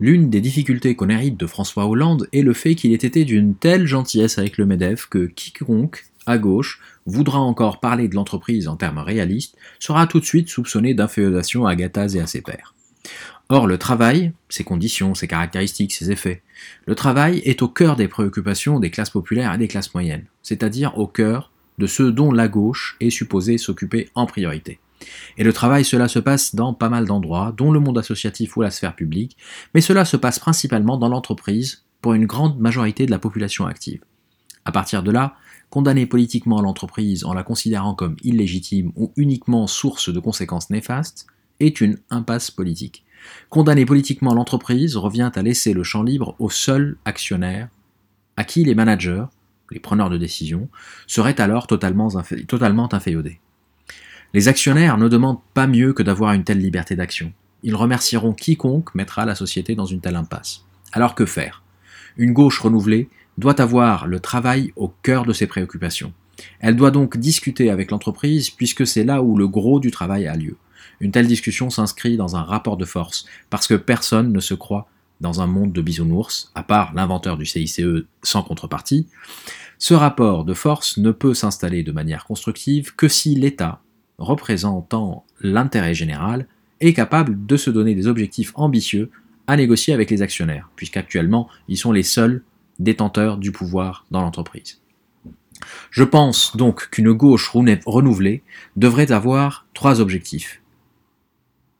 L'une des difficultés qu'on hérite de François Hollande est le fait qu'il ait été d'une telle gentillesse avec le MEDEF que quiconque, à gauche, voudra encore parler de l'entreprise en termes réalistes sera tout de suite soupçonné d'inféodation à Gattaz et à ses pairs. Or, le travail, ses conditions, ses caractéristiques, ses effets, le travail est au cœur des préoccupations des classes populaires et des classes moyennes, c'est-à-dire au cœur de ceux dont la gauche est supposée s'occuper en priorité. Et le travail, cela se passe dans pas mal d'endroits, dont le monde associatif ou la sphère publique, mais cela se passe principalement dans l'entreprise pour une grande majorité de la population active. À partir de là, condamner politiquement l'entreprise en la considérant comme illégitime ou uniquement source de conséquences néfastes est une impasse politique. Condamner politiquement l'entreprise revient à laisser le champ libre aux seuls actionnaires, à qui les managers, les preneurs de décision, seraient alors totalement, totalement inféodés. Les actionnaires ne demandent pas mieux que d'avoir une telle liberté d'action. Ils remercieront quiconque mettra la société dans une telle impasse. Alors que faire? Une gauche renouvelée doit avoir le travail au cœur de ses préoccupations. Elle doit donc discuter avec l'entreprise puisque c'est là où le gros du travail a lieu. Une telle discussion s'inscrit dans un rapport de force parce que personne ne se croit dans un monde de bisounours, à part l'inventeur du CICE sans contrepartie. Ce rapport de force ne peut s'installer de manière constructive que si l'État représentant l'intérêt général, est capable de se donner des objectifs ambitieux à négocier avec les actionnaires, puisqu'actuellement ils sont les seuls détenteurs du pouvoir dans l'entreprise. Je pense donc qu'une gauche renouvelée devrait avoir trois objectifs.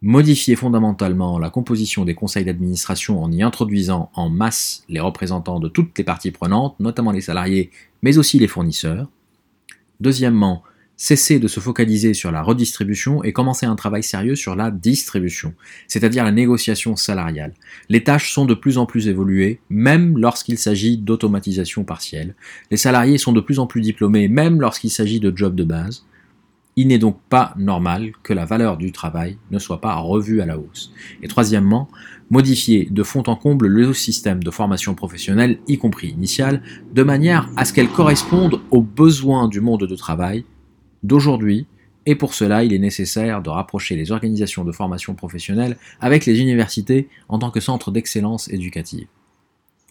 Modifier fondamentalement la composition des conseils d'administration en y introduisant en masse les représentants de toutes les parties prenantes, notamment les salariés, mais aussi les fournisseurs. Deuxièmement, cesser de se focaliser sur la redistribution et commencer un travail sérieux sur la distribution, c'est-à-dire la négociation salariale. Les tâches sont de plus en plus évoluées, même lorsqu'il s'agit d'automatisation partielle. Les salariés sont de plus en plus diplômés, même lorsqu'il s'agit de jobs de base. Il n'est donc pas normal que la valeur du travail ne soit pas revue à la hausse. Et troisièmement, modifier de fond en comble le système de formation professionnelle, y compris initiale, de manière à ce qu'elle corresponde aux besoins du monde de travail d'aujourd'hui, et pour cela il est nécessaire de rapprocher les organisations de formation professionnelle avec les universités en tant que centre d'excellence éducative.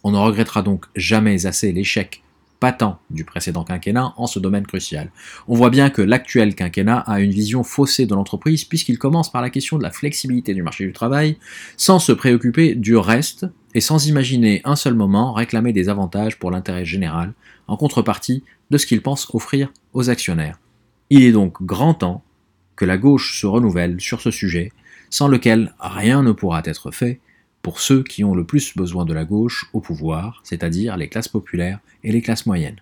On ne regrettera donc jamais assez l'échec patent du précédent quinquennat en ce domaine crucial. On voit bien que l'actuel quinquennat a une vision faussée de l'entreprise puisqu'il commence par la question de la flexibilité du marché du travail sans se préoccuper du reste et sans imaginer un seul moment réclamer des avantages pour l'intérêt général en contrepartie de ce qu'il pense offrir aux actionnaires. Il est donc grand temps que la gauche se renouvelle sur ce sujet, sans lequel rien ne pourra être fait pour ceux qui ont le plus besoin de la gauche au pouvoir, c'est-à-dire les classes populaires et les classes moyennes.